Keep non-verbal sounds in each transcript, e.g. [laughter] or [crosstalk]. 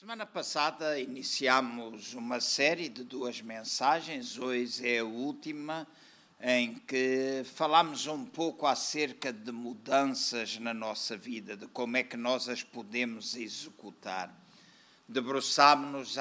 Semana passada iniciamos uma série de duas mensagens, hoje é a última, em que falamos um pouco acerca de mudanças na nossa vida, de como é que nós as podemos executar. Debruçámos-nos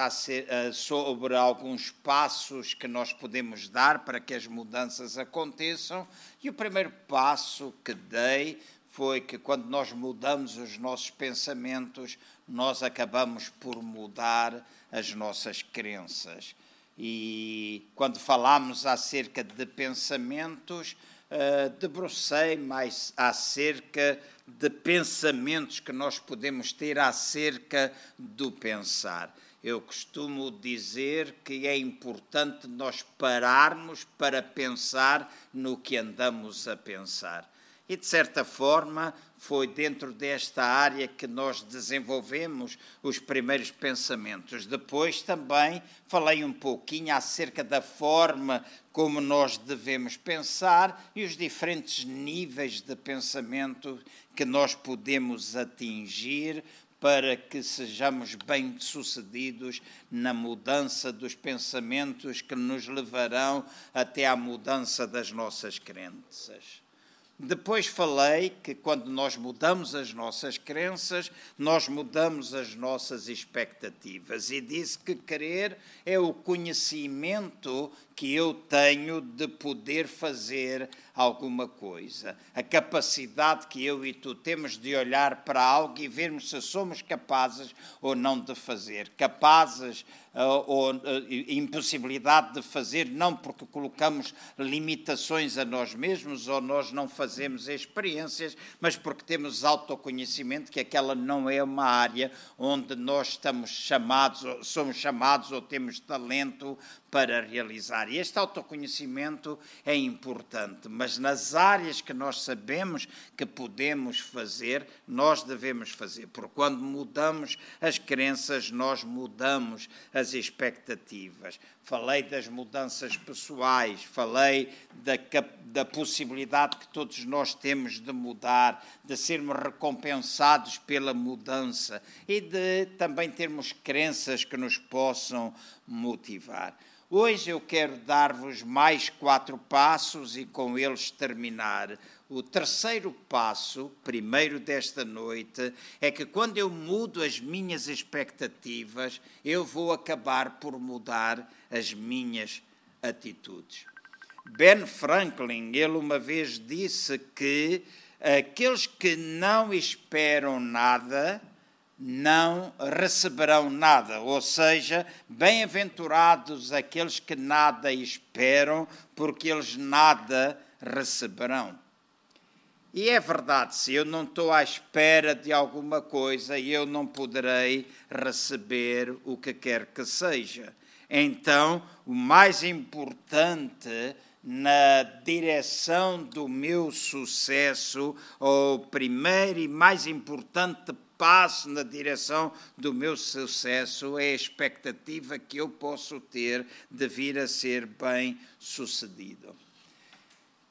sobre alguns passos que nós podemos dar para que as mudanças aconteçam, e o primeiro passo que dei foi que quando nós mudamos os nossos pensamentos, nós acabamos por mudar as nossas crenças. E quando falamos acerca de pensamentos, uh, debrucei mais acerca de pensamentos que nós podemos ter acerca do pensar. Eu costumo dizer que é importante nós pararmos para pensar no que andamos a pensar. E, de certa forma, foi dentro desta área que nós desenvolvemos os primeiros pensamentos. Depois também falei um pouquinho acerca da forma como nós devemos pensar e os diferentes níveis de pensamento que nós podemos atingir para que sejamos bem-sucedidos na mudança dos pensamentos que nos levarão até à mudança das nossas crenças. Depois falei que quando nós mudamos as nossas crenças, nós mudamos as nossas expectativas. E disse que querer é o conhecimento que eu tenho de poder fazer alguma coisa. A capacidade que eu e tu temos de olhar para algo e vermos se somos capazes ou não de fazer. Capazes uh, ou uh, impossibilidade de fazer, não porque colocamos limitações a nós mesmos ou nós não fazemos experiências, mas porque temos autoconhecimento que aquela não é uma área onde nós estamos chamados, somos chamados ou temos talento para realizar. E este autoconhecimento é importante, mas nas áreas que nós sabemos que podemos fazer, nós devemos fazer, porque quando mudamos as crenças, nós mudamos as expectativas. Falei das mudanças pessoais, falei da, da possibilidade que todos nós temos de mudar, de sermos recompensados pela mudança e de também termos crenças que nos possam motivar. Hoje eu quero dar-vos mais quatro passos e com eles terminar. O terceiro passo, primeiro desta noite, é que quando eu mudo as minhas expectativas, eu vou acabar por mudar as minhas atitudes. Ben Franklin, ele uma vez disse que aqueles que não esperam nada não receberão nada, ou seja, bem-aventurados aqueles que nada esperam, porque eles nada receberão. E é verdade, se eu não estou à espera de alguma coisa, eu não poderei receber o que quer que seja. Então, o mais importante na direção do meu sucesso, o primeiro e mais importante passo na direção do meu sucesso é a expectativa que eu posso ter de vir a ser bem sucedido.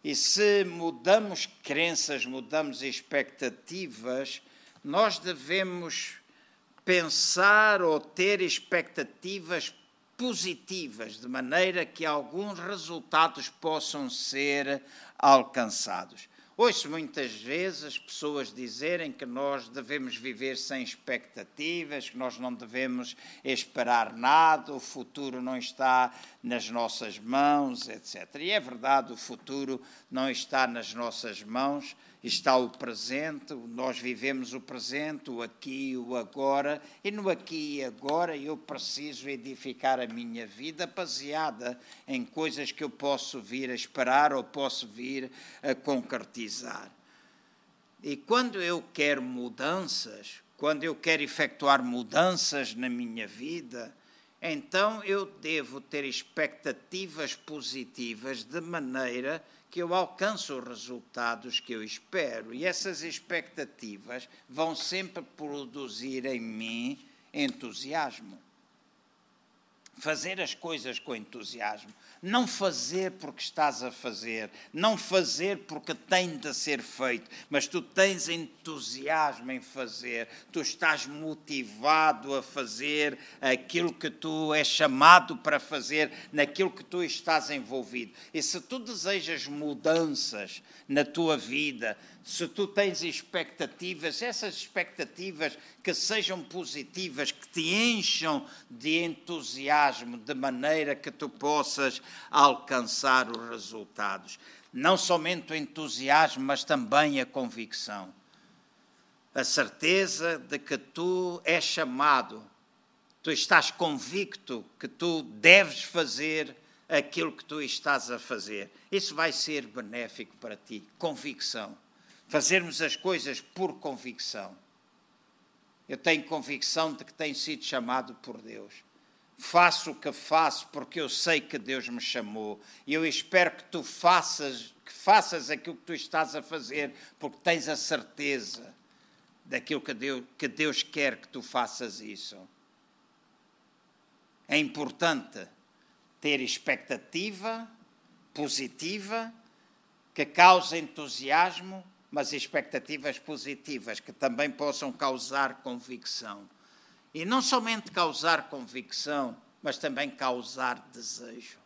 E se mudamos crenças, mudamos expectativas, nós devemos pensar ou ter expectativas positivas, de maneira que alguns resultados possam ser alcançados. Ouço muitas vezes as pessoas dizerem que nós devemos viver sem expectativas, que nós não devemos esperar nada, o futuro não está nas nossas mãos, etc. E é verdade, o futuro não está nas nossas mãos, está o presente, nós vivemos o presente, o aqui o agora, e no aqui e agora eu preciso edificar a minha vida baseada em coisas que eu posso vir a esperar ou posso vir a concretizar. E quando eu quero mudanças, quando eu quero efetuar mudanças na minha vida, então eu devo ter expectativas positivas de maneira que eu alcance os resultados que eu espero. E essas expectativas vão sempre produzir em mim entusiasmo. Fazer as coisas com entusiasmo. Não fazer porque estás a fazer, não fazer porque tem de ser feito, mas tu tens entusiasmo em fazer, tu estás motivado a fazer aquilo que tu és chamado para fazer, naquilo que tu estás envolvido. E se tu desejas mudanças na tua vida, se tu tens expectativas, essas expectativas que sejam positivas, que te encham de entusiasmo, de maneira que tu possas alcançar os resultados. Não somente o entusiasmo, mas também a convicção. A certeza de que tu és chamado, tu estás convicto que tu deves fazer aquilo que tu estás a fazer. Isso vai ser benéfico para ti. Convicção fazermos as coisas por convicção. Eu tenho convicção de que tenho sido chamado por Deus. Faço o que faço porque eu sei que Deus me chamou. E eu espero que tu faças, que faças aquilo que tu estás a fazer, porque tens a certeza daquilo que Deus, que Deus quer que tu faças isso. É importante ter expectativa positiva que cause entusiasmo mas expectativas positivas que também possam causar convicção. E não somente causar convicção, mas também causar desejo.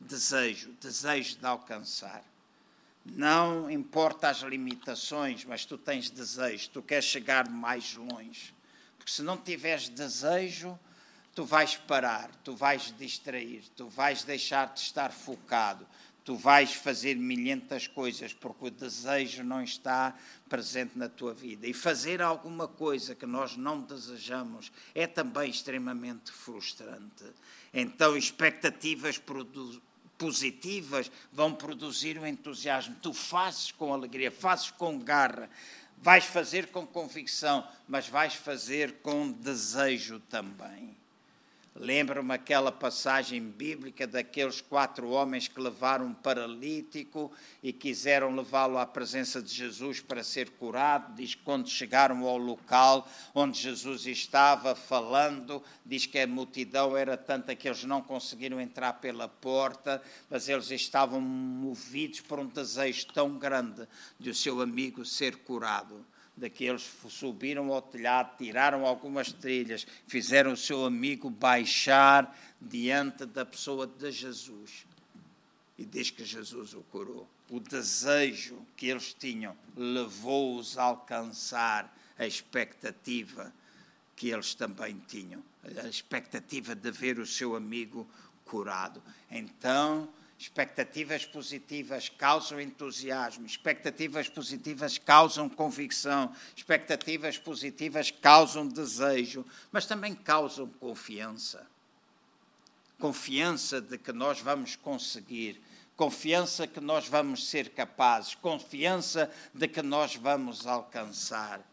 Desejo, desejo de alcançar. Não importa as limitações, mas tu tens desejo, tu queres chegar mais longe. Porque se não tiveres desejo, tu vais parar, tu vais distrair, tu vais deixar de estar focado, tu vais fazer milhentas coisas porque o desejo não está presente na tua vida. E fazer alguma coisa que nós não desejamos é também extremamente frustrante. Então, expectativas positivas vão produzir o entusiasmo. Tu fazes com alegria, fazes com garra, vais fazer com convicção, mas vais fazer com desejo também. Lembro-me aquela passagem bíblica daqueles quatro homens que levaram um paralítico e quiseram levá-lo à presença de Jesus para ser curado. Diz que quando chegaram ao local onde Jesus estava falando, diz que a multidão era tanta que eles não conseguiram entrar pela porta, mas eles estavam movidos por um desejo tão grande de o seu amigo ser curado daqueles subiram ao telhado, tiraram algumas trilhas, fizeram o seu amigo baixar diante da pessoa de Jesus. E diz que Jesus o curou. O desejo que eles tinham levou-os a alcançar a expectativa que eles também tinham, a expectativa de ver o seu amigo curado. Então, Expectativas positivas causam entusiasmo, expectativas positivas causam convicção, expectativas positivas causam desejo, mas também causam confiança. Confiança de que nós vamos conseguir, confiança que nós vamos ser capazes, confiança de que nós vamos alcançar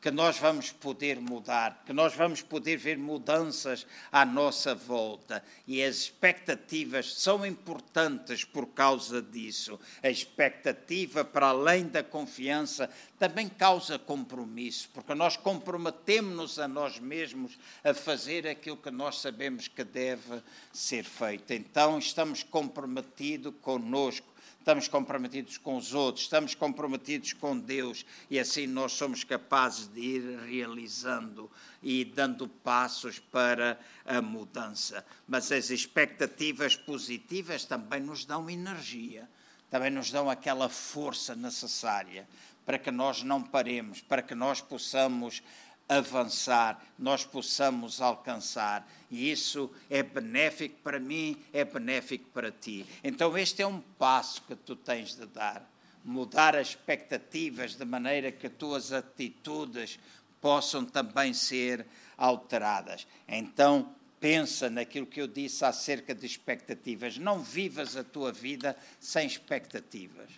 que nós vamos poder mudar, que nós vamos poder ver mudanças à nossa volta. E as expectativas são importantes por causa disso. A expectativa, para além da confiança, também causa compromisso, porque nós comprometemos-nos a nós mesmos a fazer aquilo que nós sabemos que deve ser feito. Então, estamos comprometidos conosco estamos comprometidos com os outros, estamos comprometidos com Deus e assim nós somos capazes de ir realizando e dando passos para a mudança. Mas as expectativas positivas também nos dão energia, também nos dão aquela força necessária para que nós não paremos, para que nós possamos avançar, nós possamos alcançar. E isso é benéfico para mim, é benéfico para ti. Então, este é um passo que tu tens de dar. Mudar as expectativas de maneira que as tuas atitudes possam também ser alteradas. Então, pensa naquilo que eu disse acerca de expectativas. Não vivas a tua vida sem expectativas.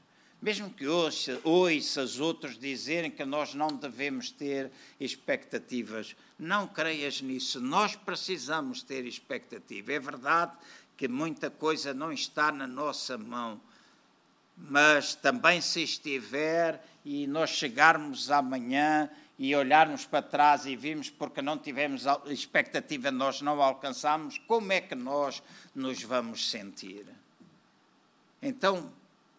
Mesmo que ouça, ouças outros dizerem que nós não devemos ter expectativas, não creias nisso. Nós precisamos ter expectativa. É verdade que muita coisa não está na nossa mão, mas também se estiver e nós chegarmos amanhã e olharmos para trás e vimos porque não tivemos expectativa, nós não alcançamos, como é que nós nos vamos sentir? Então,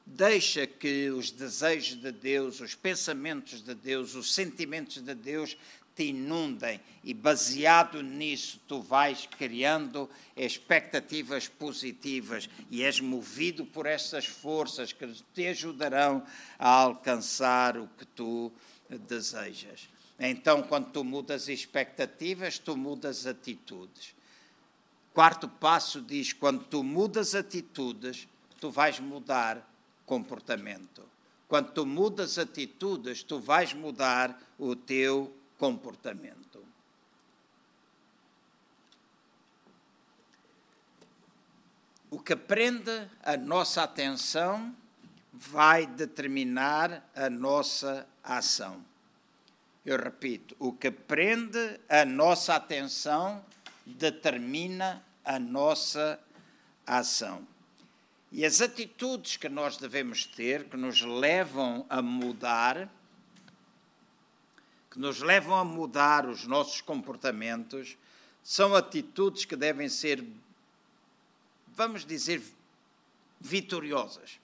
deixa que os desejos de Deus, os pensamentos de Deus, os sentimentos de Deus te inundem e baseado nisso tu vais criando expectativas positivas e és movido por essas forças que te ajudarão a alcançar o que tu desejas. Então, quando tu mudas expectativas, tu mudas atitudes. Quarto passo diz: quando tu mudas atitudes, tu vais mudar comportamento. Quando tu mudas atitudes, tu vais mudar o teu comportamento. O que prende a nossa atenção vai determinar a nossa ação. Eu repito, o que prende a nossa atenção determina a nossa ação. E as atitudes que nós devemos ter, que nos levam a mudar, que nos levam a mudar os nossos comportamentos são atitudes que devem ser, vamos dizer, vitoriosas.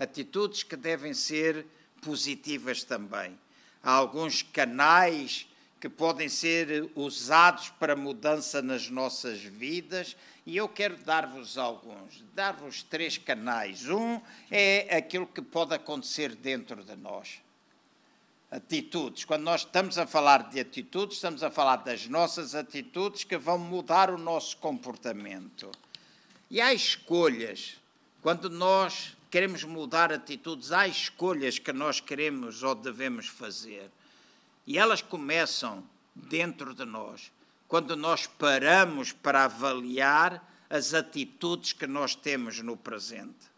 Atitudes que devem ser positivas também. Há alguns canais que podem ser usados para mudança nas nossas vidas e eu quero dar-vos alguns, dar-vos três canais. Um é aquilo que pode acontecer dentro de nós atitudes. Quando nós estamos a falar de atitudes, estamos a falar das nossas atitudes que vão mudar o nosso comportamento. E há escolhas. Quando nós queremos mudar atitudes, há escolhas que nós queremos ou devemos fazer. E elas começam dentro de nós. Quando nós paramos para avaliar as atitudes que nós temos no presente.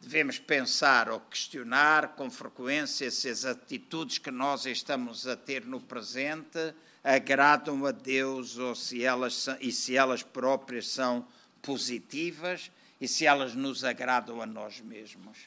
Devemos pensar ou questionar com frequência se as atitudes que nós estamos a ter no presente agradam a Deus ou se elas são, e se elas próprias são positivas e se elas nos agradam a nós mesmos.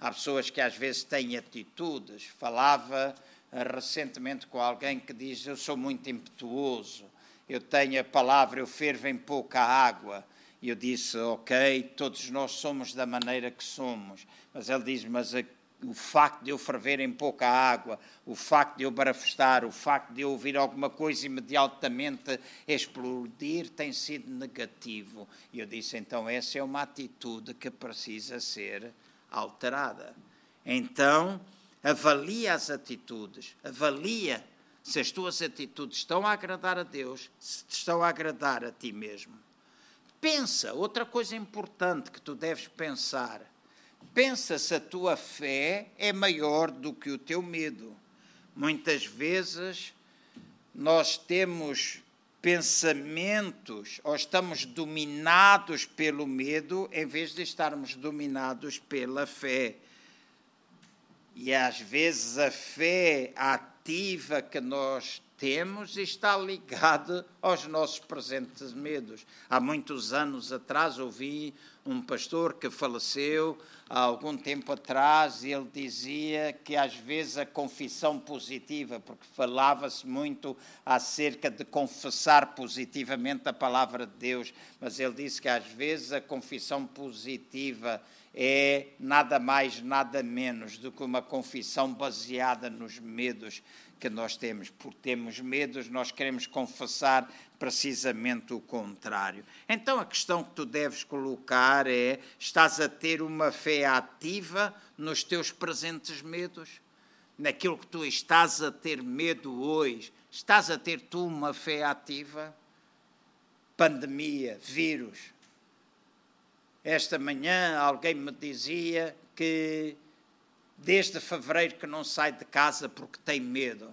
Há pessoas que às vezes têm atitudes. Falava recentemente com alguém que diz: Eu sou muito impetuoso, eu tenho a palavra, eu fervo em pouca água. E eu disse, ok, todos nós somos da maneira que somos. Mas ele diz, mas a, o facto de eu ferver em pouca água, o facto de eu barafestar, o facto de eu ouvir alguma coisa imediatamente explodir tem sido negativo. E eu disse, então essa é uma atitude que precisa ser alterada. Então, avalia as atitudes, avalia se as tuas atitudes estão a agradar a Deus, se estão a agradar a ti mesmo. Pensa, outra coisa importante que tu deves pensar. Pensa se a tua fé é maior do que o teu medo. Muitas vezes nós temos pensamentos ou estamos dominados pelo medo em vez de estarmos dominados pela fé. E às vezes a fé ativa que nós temos está ligado aos nossos presentes medos. Há muitos anos atrás ouvi um pastor que faleceu há algum tempo atrás e ele dizia que às vezes a confissão positiva, porque falava-se muito acerca de confessar positivamente a palavra de Deus, mas ele disse que às vezes a confissão positiva é nada mais, nada menos do que uma confissão baseada nos medos que nós temos. Por termos medos, nós queremos confessar precisamente o contrário. Então a questão que tu deves colocar é: estás a ter uma fé ativa nos teus presentes medos? Naquilo que tu estás a ter medo hoje, estás a ter tu uma fé ativa? Pandemia, vírus. Esta manhã alguém me dizia que desde fevereiro que não sai de casa porque tem medo.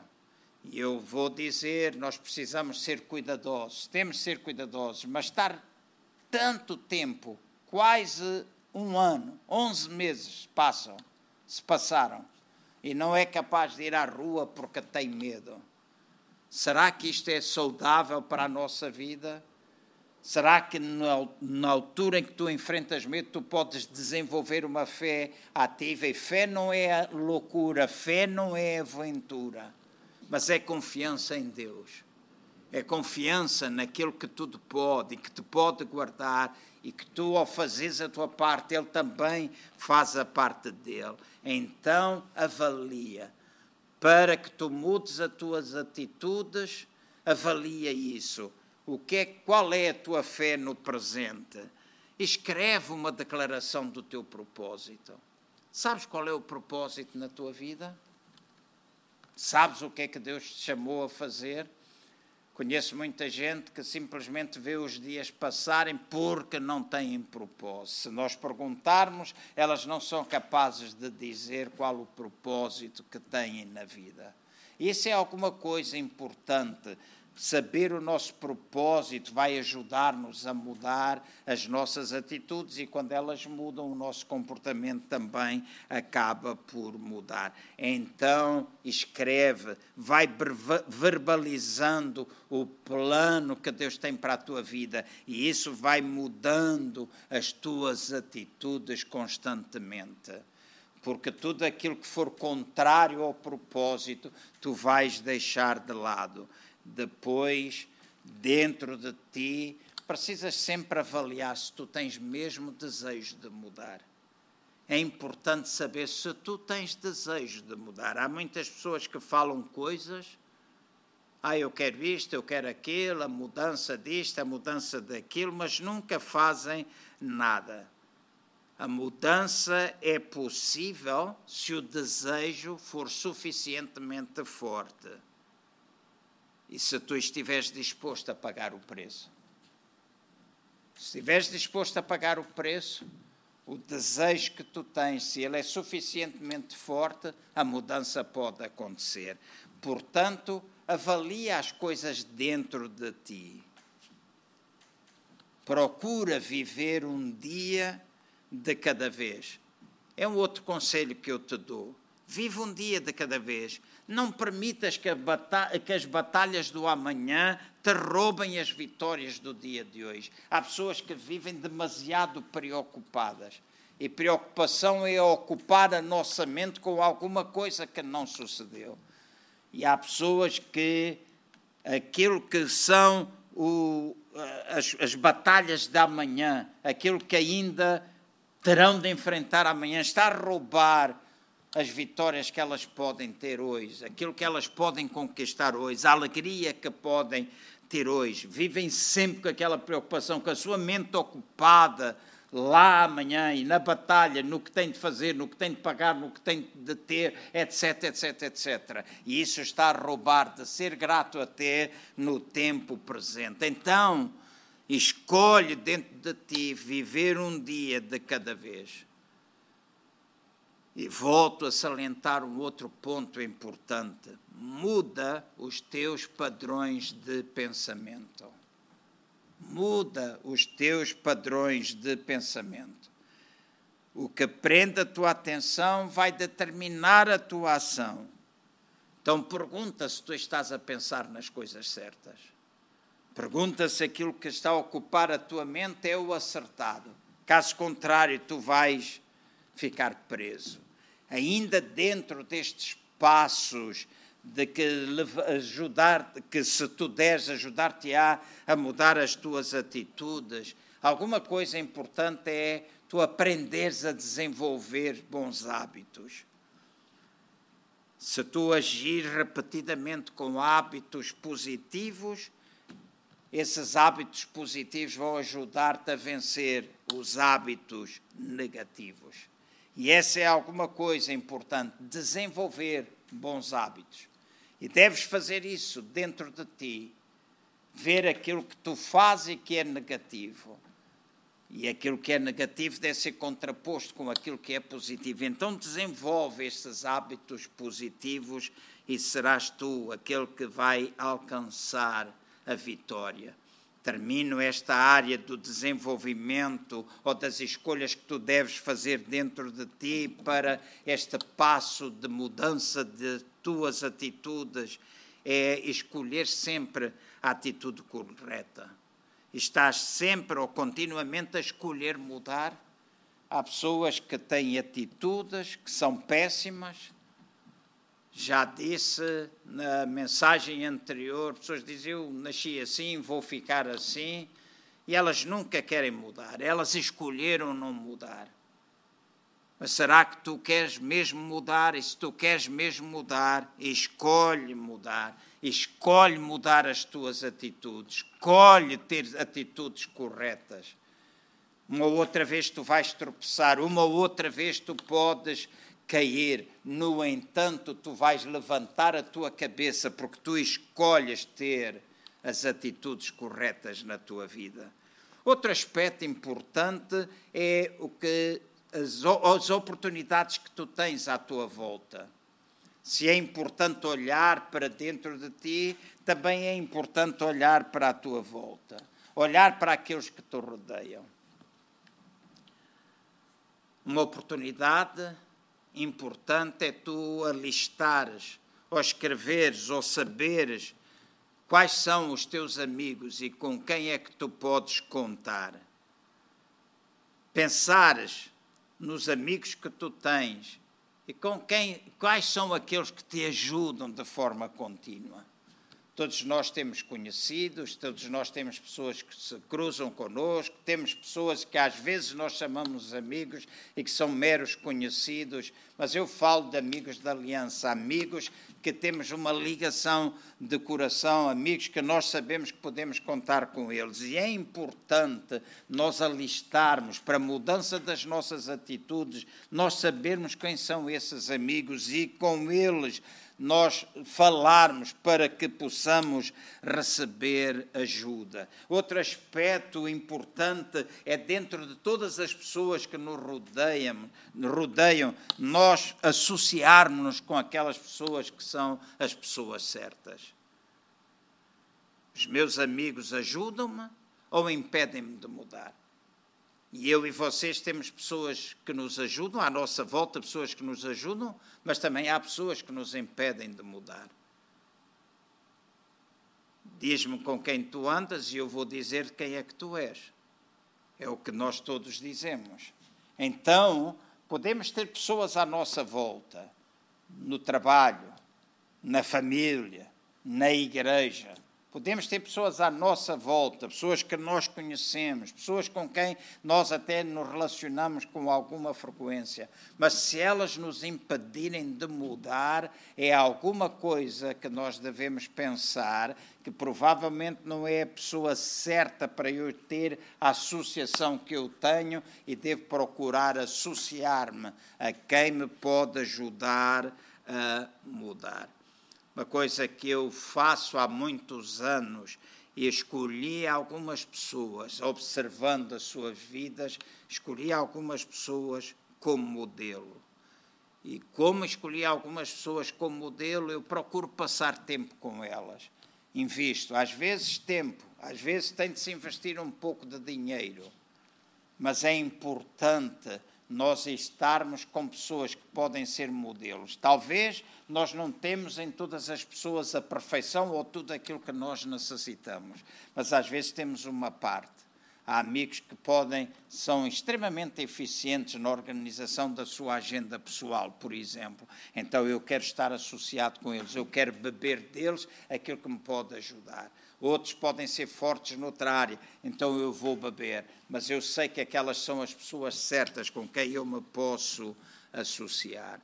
E eu vou dizer, nós precisamos ser cuidadosos, temos de ser cuidadosos, mas estar tanto tempo, quase um ano, 11 meses passam, se passaram, e não é capaz de ir à rua porque tem medo. Será que isto é saudável para a nossa vida? Será que na altura em que tu enfrentas medo, tu podes desenvolver uma fé ativa? E fé não é loucura, fé não é aventura. mas é confiança em Deus. É confiança naquilo que tudo pode e que te pode guardar e que tu, ao fazeres a tua parte, Ele também faz a parte dele. Então, avalia. Para que tu mudes as tuas atitudes, avalia isso. O que é, qual é a tua fé no presente? Escreve uma declaração do teu propósito. Sabes qual é o propósito na tua vida? Sabes o que é que Deus te chamou a fazer? Conheço muita gente que simplesmente vê os dias passarem porque não têm propósito. Se nós perguntarmos, elas não são capazes de dizer qual o propósito que têm na vida. Isso é alguma coisa importante saber o nosso propósito vai ajudar-nos a mudar as nossas atitudes e quando elas mudam, o nosso comportamento também acaba por mudar. Então, escreve, vai verbalizando o plano que Deus tem para a tua vida e isso vai mudando as tuas atitudes constantemente porque tudo aquilo que for contrário ao propósito, tu vais deixar de lado depois, dentro de ti, precisas sempre avaliar se tu tens mesmo desejo de mudar. É importante saber se tu tens desejo de mudar. Há muitas pessoas que falam coisas, ah, eu quero isto, eu quero aquilo, a mudança disto, a mudança daquilo, mas nunca fazem nada. A mudança é possível se o desejo for suficientemente forte e se tu estiveres disposto a pagar o preço. Se estiveres disposto a pagar o preço, o desejo que tu tens, se ele é suficientemente forte, a mudança pode acontecer. Portanto, avalia as coisas dentro de ti. Procura viver um dia de cada vez. É um outro conselho que eu te dou. Vive um dia de cada vez. Não permitas que, que, as batalhas do amanhã te roubem as vitórias do dia de hoje. Há pessoas que vivem demasiado preocupadas. E preocupação é ocupar a nossa mente com alguma coisa que não sucedeu. E há pessoas que aquilo que são o, as, as batalhas da amanhã, aquilo que ainda terão de enfrentar amanhã, está a roubar as vitórias que elas podem ter hoje, aquilo que elas podem conquistar hoje, a alegria que podem ter hoje. Vivem sempre com aquela preocupação, com a sua mente ocupada lá amanhã e na batalha, no que tem de fazer, no que tem de pagar, no que tem de ter, etc, etc, etc. E isso está a roubar de ser grato até no tempo presente. Então, escolhe dentro de ti viver um dia de cada vez e volto a salientar um outro ponto importante. Muda os teus padrões de pensamento. Muda os teus padrões de pensamento. O que prende a tua atenção vai determinar a tua ação. Então pergunta se tu estás a pensar nas coisas certas. Pergunta se aquilo que está a ocupar a tua mente é o acertado. Caso contrário, tu vais ficar preso ainda dentro destes passos de que ajudar, que se tu deres ajudar-te-á a mudar as tuas atitudes. Alguma coisa importante é tu aprenderes a desenvolver bons hábitos. Se tu agir repetidamente com hábitos positivos, esses hábitos positivos vão ajudar-te a vencer os hábitos negativos. E essa é alguma coisa importante, desenvolver bons hábitos. E deves fazer isso dentro de ti, ver aquilo que tu fazes e que é negativo. E aquilo que é negativo deve ser contraposto com aquilo que é positivo. Então desenvolve estes hábitos positivos e serás tu aquele que vai alcançar a vitória termino esta área do desenvolvimento ou das escolhas que tu deves fazer dentro de ti para este passo de mudança de tuas atitudes, é escolher sempre a atitude correta. Estás sempre ou continuamente a escolher mudar. Há pessoas que têm atitudes que são péssimas, Já disse na mensagem anterior, pessoas dizem, eu nasci assim, vou ficar assim, e elas nunca querem mudar, elas escolheram não mudar. Mas será que tu queres mesmo mudar? E se tu queres mesmo mudar, escolhe mudar. Escolhe mudar as tuas atitudes. Escolhe ter atitudes corretas. Uma outra vez tu vais tropeçar, uma outra vez tu podes cair. No entanto, tu vais levantar a tua cabeça porque tu escolhes ter as atitudes corretas na tua vida. Outro aspecto importante é o que as, as oportunidades que tu tens à tua volta. Se é importante olhar para dentro de ti, também é importante olhar para a tua volta, olhar para aqueles que te rodeiam. Uma oportunidade importante é tu alistares, ou escreveres, ou saberes quais são os teus amigos e com quem é que tu podes contar. Pensares nos amigos que tu tens e com quem, quais são aqueles que te ajudam de forma contínua. Todos nós temos conhecidos, todos nós temos pessoas que se cruzam connosco, temos pessoas que às vezes nós chamamos amigos e que são meros conhecidos, mas eu falo de amigos da aliança, amigos que temos uma ligação de coração, amigos que nós sabemos que podemos contar com eles. E é importante nós alistarmos para a mudança das nossas atitudes, nós sabermos quem são esses amigos e com eles nós falarmos para que possamos receber ajuda. Outro aspecto importante é dentro de todas as pessoas que nos rodeiam, rodeiam nós associarmos-nos com aquelas pessoas que são as pessoas certas. Os meus amigos ajudam-me ou impedem-me de mudar? E eu e vocês temos pessoas que nos ajudam, à nossa volta, pessoas que nos ajudam, mas também há pessoas que nos impedem de mudar. Diz-me com quem tu andas e eu vou dizer quem é que tu és. É o que nós todos dizemos. Então, podemos ter pessoas à nossa volta, no trabalho, na família, na igreja, Podemos ter pessoas à nossa volta, pessoas que nós conhecemos, pessoas com quem nós até nos relacionamos com alguma frequência, mas se elas nos impedirem de mudar, é alguma coisa que nós devemos pensar que provavelmente não é a pessoa certa para eu ter a associação que eu tenho e devo procurar associar-me a quem me pode ajudar a mudar uma coisa que eu faço há muitos anos e escolhi algumas pessoas, observando as suas vidas, escolhi algumas pessoas como modelo. E como escolhi algumas pessoas como modelo, eu procuro passar tempo com elas. Invisto, às vezes tempo, às vezes tem de se investir um pouco de dinheiro, mas é importante nós estarmos com pessoas que podem ser modelos. Talvez nós não temos em todas as pessoas a perfeição ou tudo aquilo que nós necessitamos, mas às vezes temos uma parte. Há amigos que podem, são extremamente eficientes na organização da sua agenda pessoal, por exemplo. Então eu quero estar associado com eles, eu quero beber deles aquilo que me pode ajudar outros podem ser fortes noutra área, então eu vou beber, mas eu sei que aquelas são as pessoas certas com quem eu me posso associar.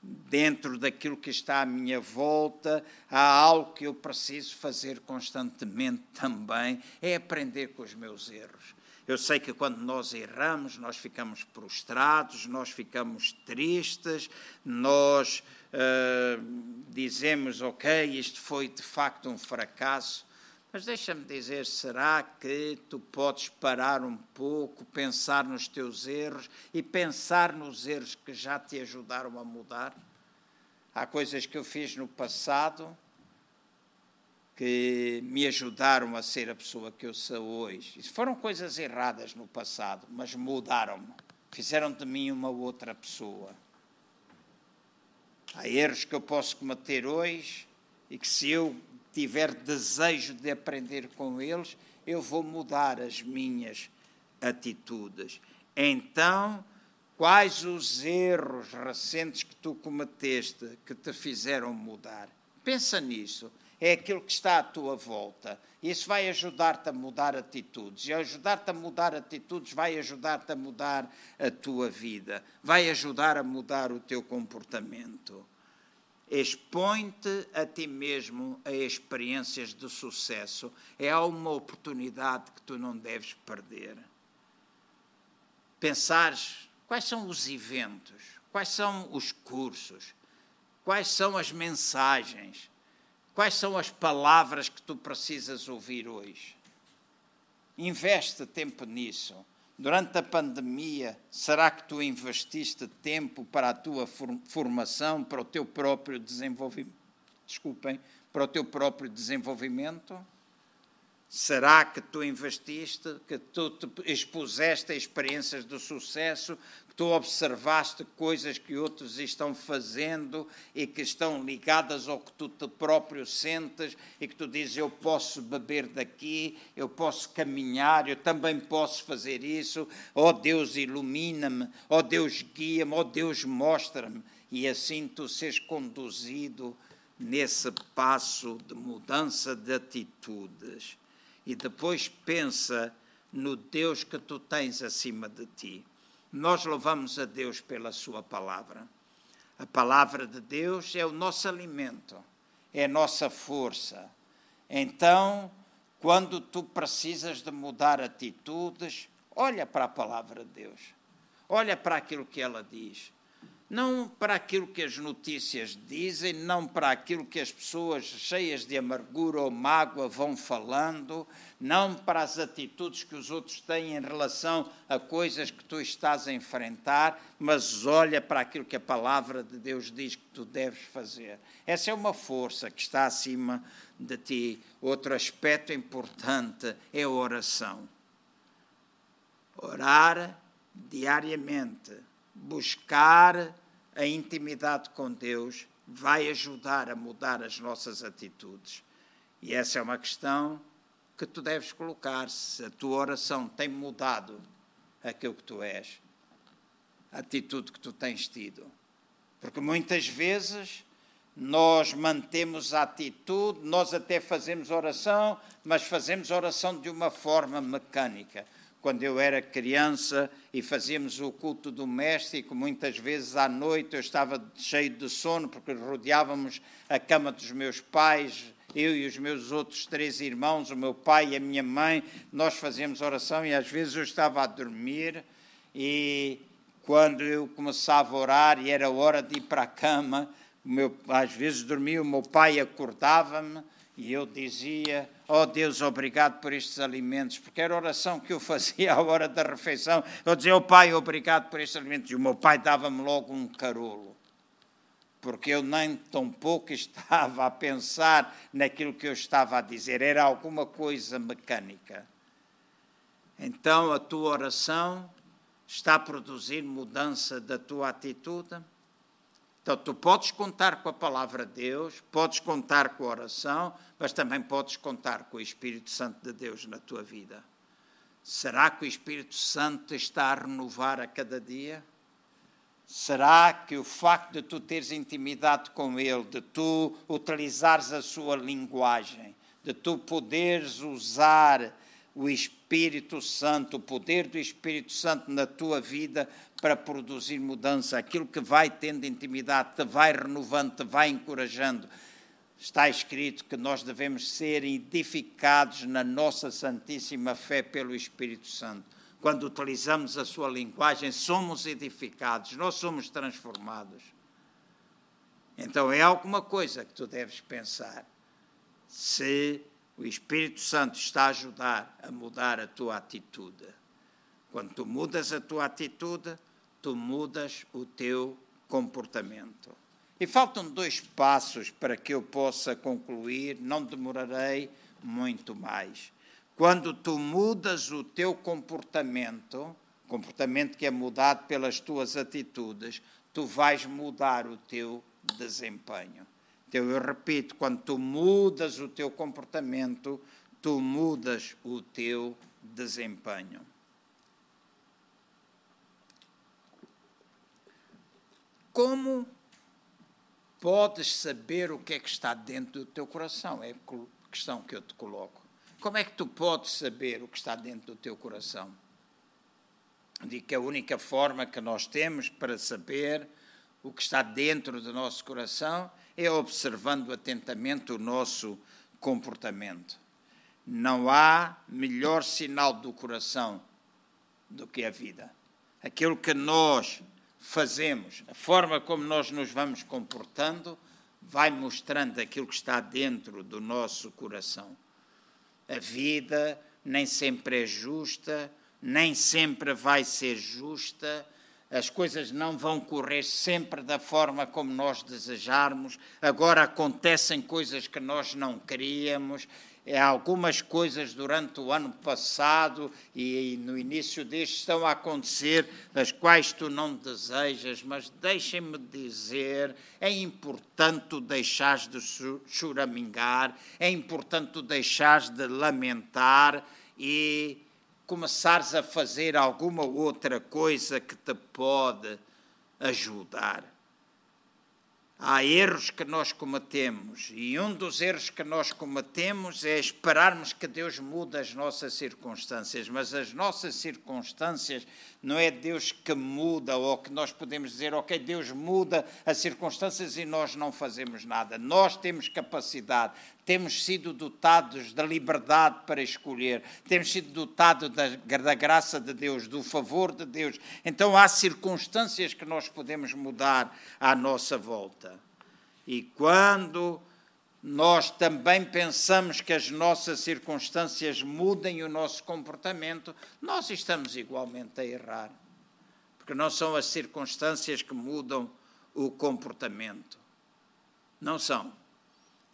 Dentro daquilo que está à minha volta, há algo que eu preciso fazer constantemente também, é aprender com os meus erros. Eu sei que quando nós erramos, nós ficamos prostrados, nós ficamos tristes, nós uh, dizemos, ok, isto foi de facto um fracasso, mas deixa-me dizer, será que tu podes parar um pouco, pensar nos teus erros e pensar nos erros que já te ajudaram a mudar? Há coisas que eu fiz no passado que me ajudaram a ser a pessoa que eu sou hoje. Isso foram coisas erradas no passado, mas mudaram-me. Fizeram de mim uma outra pessoa. Há erros que eu posso cometer hoje e que se eu tiver desejo de aprender com eles, eu vou mudar as minhas atitudes. Então, Quais os erros recentes que tu cometeste que te fizeram mudar? Pensa nisso. É aquilo que está à tua volta. Isso vai ajudar-te a mudar atitudes. E ajudar-te a mudar atitudes vai ajudar-te a mudar a tua vida. Vai ajudar a mudar o teu comportamento. Expõe-te a ti mesmo a experiências de sucesso. É uma oportunidade que tu não deves perder. Pensares Quais são os eventos? Quais são os cursos? Quais são as mensagens? Quais são as palavras que tu precisas ouvir hoje? Investe tempo nisso. Durante a pandemia, será que tu investiste tempo para a tua formação, para o teu próprio desenvolvimento? Desculpem, para o teu próprio desenvolvimento? Será que tu investiste, que tu te expuseste a experiências de sucesso, que tu observaste coisas que outros estão fazendo e que estão ligadas ao que tu te próprio sentes e que tu dizes: Eu posso beber daqui, eu posso caminhar, eu também posso fazer isso. Oh Deus, ilumina-me, oh Deus, guia-me, oh Deus, mostra-me. E assim tu seres conduzido nesse passo de mudança de atitudes e depois pensa no Deus que tu tens acima de ti. Nós louvamos a Deus pela Sua palavra. A palavra de Deus é o nosso alimento, é a nossa força. Então, quando tu precisas de mudar atitudes, olha para a palavra de Deus, olha para aquilo que ela diz não para aquilo que as notícias dizem, não para aquilo que as pessoas cheias de amargura ou mágoa vão falando, não para as atitudes que os outros têm em relação a coisas que tu estás a enfrentar, mas olha para aquilo que a palavra de Deus diz que tu deves fazer. Essa é uma força que está acima de ti. Outro aspecto importante é a oração. Orar diariamente buscar a intimidade com Deus vai ajudar a mudar as nossas atitudes. E essa é uma questão que tu deves colocar se a tua oração tem mudado aquilo que tu és, a atitude que tu tens tido. Porque muitas vezes nós mantemos a atitude, nós até fazemos oração, mas fazemos oração de uma forma mecânica quando eu era criança e fazíamos o culto doméstico, muitas vezes à noite eu estava cheio de sono porque rodeávamos a cama dos meus pais, eu e os meus outros três irmãos, o meu pai e a minha mãe, nós fazíamos oração e às vezes eu estava a dormir e quando eu começava a orar e era hora de ir para a cama, meu, às vezes dormia, o meu pai acordava-me e eu dizia: Oh Deus, obrigado por estes alimentos, porque era a oração que eu fazia à hora da refeição. Eu dizia: Oh Pai, obrigado por estes alimentos. E o meu pai dava-me logo um carolo, porque eu nem tão pouco [laughs] estava a pensar naquilo que eu estava a dizer, era alguma coisa mecânica. Então a tua oração está a produzir mudança da tua atitude? Então, tu podes contar com a palavra de Deus, podes contar com a oração, mas também podes contar com o Espírito Santo de Deus na tua vida. Será que o Espírito Santo está a renovar a cada dia? Será que o facto de tu teres intimidade com Ele, de tu utilizares a sua linguagem, de tu poderes usar o Espírito Santo, o poder do Espírito Santo na tua vida para produzir mudança, aquilo que vai tendo intimidade, te vai renovando, te vai encorajando. Está escrito que nós devemos ser edificados na nossa santíssima fé pelo Espírito Santo. Quando utilizamos a sua linguagem, somos edificados, nós somos transformados. Então é alguma coisa que tu deves pensar. Se o Espírito Santo está a ajudar a mudar a tua atitude. Quando tu mudas a tua atitude, tu mudas o teu comportamento. E faltam dois passos para que eu possa concluir, não demorarei muito mais. Quando tu mudas o teu comportamento, comportamento que é mudado pelas tuas atitudes, tu vais mudar o teu desempenho. Então, eu repito, quando tu mudas o teu comportamento, tu mudas o teu desempenho. Como podes saber o que é que está dentro do teu coração? É a questão que eu te coloco. Como é que tu podes saber o que está dentro do teu coração? Digo que a única forma que nós temos para saber o que está dentro do nosso coração é observando atentamente o nosso comportamento. Não há melhor sinal do coração do que a vida. Aquilo que nós fazemos, a forma como nós nos vamos comportando, vai mostrando aquilo que está dentro do nosso coração. A vida nem sempre é justa, nem sempre vai ser justa, as coisas não vão correr sempre da forma como nós desejarmos. Agora acontecem coisas que nós não queríamos. É, algumas coisas durante o ano passado e, no início deste estão a acontecer, as quais tu não desejas, mas deixem-me dizer: é importante tu deixares de choramingar, é importante tu deixares de lamentar e começares a fazer alguma outra coisa que te pode ajudar. Há erros que nós cometemos e um dos erros que nós cometemos é esperarmos que Deus mude as nossas circunstâncias, mas as nossas circunstâncias não é Deus que muda ou que nós podemos dizer, ok, Deus muda as circunstâncias e nós não fazemos nada. Nós temos capacidade, temos sido dotados da liberdade para escolher, temos sido dotados da, da graça de Deus, do favor de Deus. Então há circunstâncias que nós podemos mudar à nossa volta. E quando nós também pensamos que as nossas circunstâncias mudem o nosso comportamento, nós estamos igualmente a errar. Porque não são as circunstâncias que mudam o comportamento. Não são.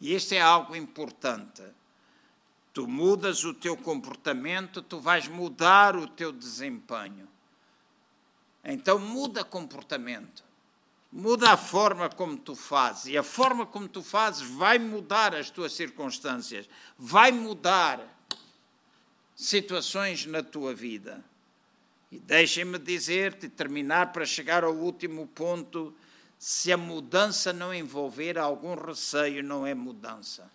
E isto é algo importante. Tu mudas o teu comportamento, tu vais mudar o teu desempenho. Então muda comportamento. Muda a forma como tu fazes. E a forma como tu fazes vai mudar as tuas circunstâncias, vai mudar situações na tua vida. E deixem-me dizer-te, terminar para chegar ao último ponto: se a mudança não envolver algum receio, não é mudança.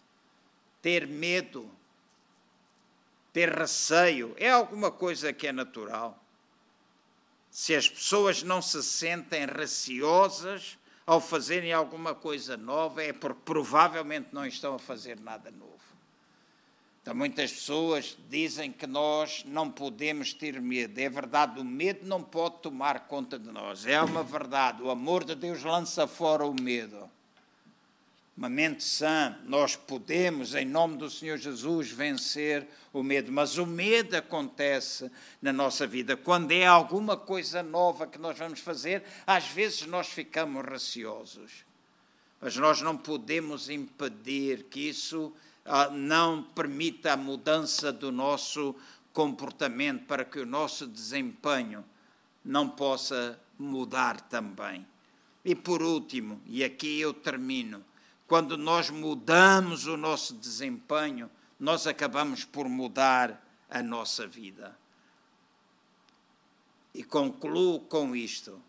Ter medo, ter receio, é alguma coisa que é natural se as pessoas não se sentem receosas ao fazerem alguma coisa nova, é porque provavelmente não estão a fazer nada novo. Então, muitas pessoas dizem que nós não podemos ter medo. É verdade, o medo não pode tomar conta de nós. É uma verdade. O amor de Deus lança fora o medo uma mente sã, nós podemos, em nome do Senhor Jesus, vencer o medo. Mas o medo acontece na nossa vida. Quando é alguma coisa nova que nós vamos fazer, às vezes nós ficamos receosos. Mas nós não podemos impedir que isso ah, não permita a mudança do nosso comportamento para que o nosso desempenho não possa mudar também. E por último, e aqui eu termino, quando nós mudamos o nosso desempenho, nós acabamos por mudar a nossa vida. E concluo com isto: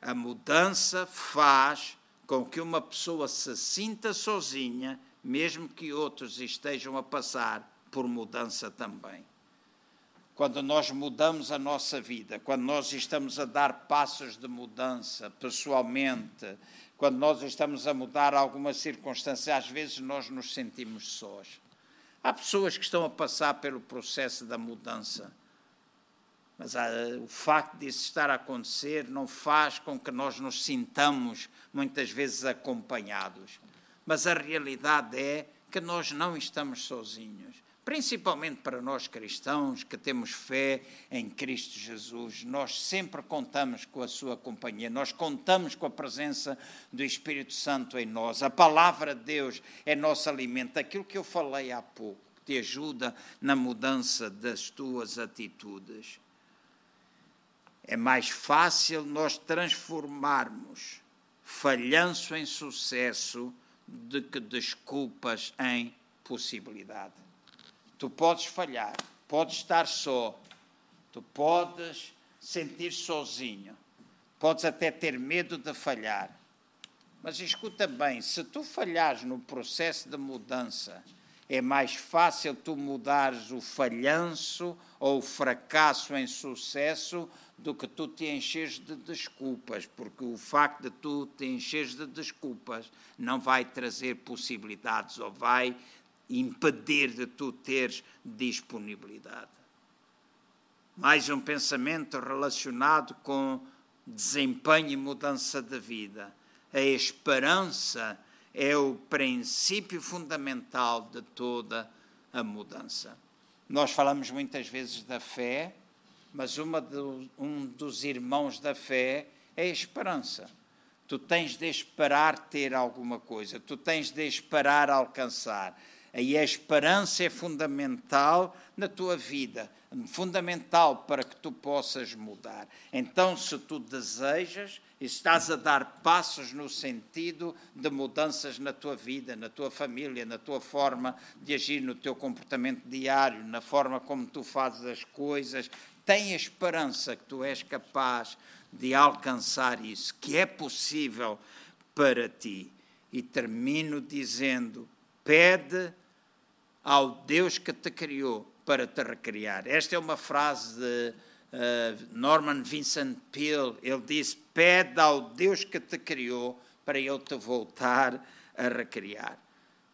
a mudança faz com que uma pessoa se sinta sozinha, mesmo que outros estejam a passar por mudança também. Quando nós mudamos a nossa vida, quando nós estamos a dar passos de mudança pessoalmente, quando nós estamos a mudar alguma circunstância, às vezes nós nos sentimos sós. Há pessoas que estão a passar pelo processo da mudança, mas ah, o facto disso estar a acontecer não faz com que nós nos sintamos muitas vezes acompanhados. Mas a realidade é que nós não estamos sozinhos principalmente para nós cristãos que temos fé em Cristo Jesus, nós sempre contamos com a sua companhia, nós contamos com a presença do Espírito Santo em nós. A palavra de Deus é nosso alimento, aquilo que eu falei há pouco, te ajuda na mudança das tuas atitudes. É mais fácil nós transformarmos falhanço em sucesso do que desculpas em possibilidade. Tu podes falhar, podes estar só, tu podes sentir sozinho, podes até ter medo de falhar, Mas escuta bem, se tu falhares no processo de mudança, é mais fácil tu mudares o falhanço ou o fracasso em sucesso do que tu te encheres de desculpas, porque o facto de tu te encheres de desculpas não vai trazer possibilidades ou vai impedir de tu teres disponibilidade. Mais um pensamento relacionado com desempenho e mudança de vida. A esperança é o princípio fundamental de toda a mudança. Nós falamos muitas vezes da fé, mas do, um dos irmãos da fé é a esperança. Tu tens de esperar ter alguma coisa, tu tens de esperar alcançar. E a esperança é fundamental na tua vida, fundamental para que tu possas mudar. Então, se tu desejas e estás a dar passos no sentido de mudanças na tua vida, na tua família, na tua forma de agir, no teu comportamento diário, na forma como tu fazes as coisas, tem esperança que tu és capaz de alcançar isso, que é possível para ti. E termino dizendo: pede ao Deus que te criou para te recriar. Esta é uma frase de uh, Norman Vincent Peale. Ele disse: Pede ao Deus que te criou para ele te voltar a recriar.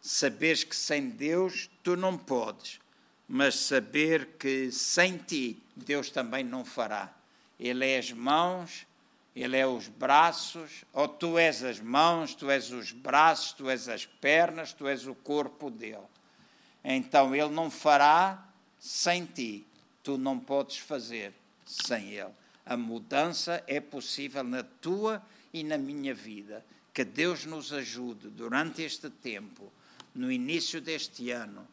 Saberes que sem Deus tu não podes, mas saber que sem ti Deus também não fará. Ele é as mãos, ele é os braços, ou tu és as mãos, tu és os braços, tu és as pernas, tu és o corpo dele então ele não fará sem ti. Tu não podes fazer sem ele. A mudança é possível na tua e na minha vida. Que Deus nos ajude durante este tempo, no início deste ano,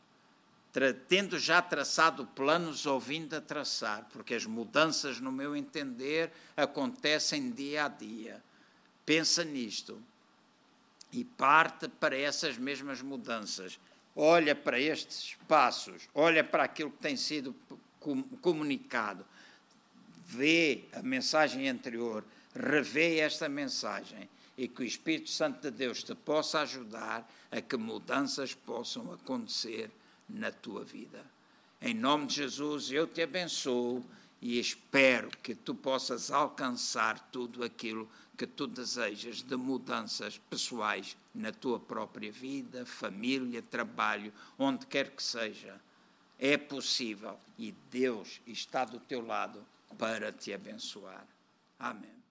tendo já traçado planos ou vindo a traçar, porque as mudanças, no meu entender, acontecem dia a dia. Pensa nisto e parte para essas mesmas mudanças olha para estes passos, olha para aquilo que tem sido comunicado, vê a mensagem anterior, revê esta mensagem e que o Espírito Santo de Deus te possa ajudar a que mudanças possam acontecer na tua vida. Em nome de Jesus, eu te abençoo e espero que tu possas alcançar tudo aquilo que tu desejas de mudanças pessoais na tua própria vida, família, trabalho, onde quer que seja. É possível e Deus está do teu lado para te abençoar. Amém.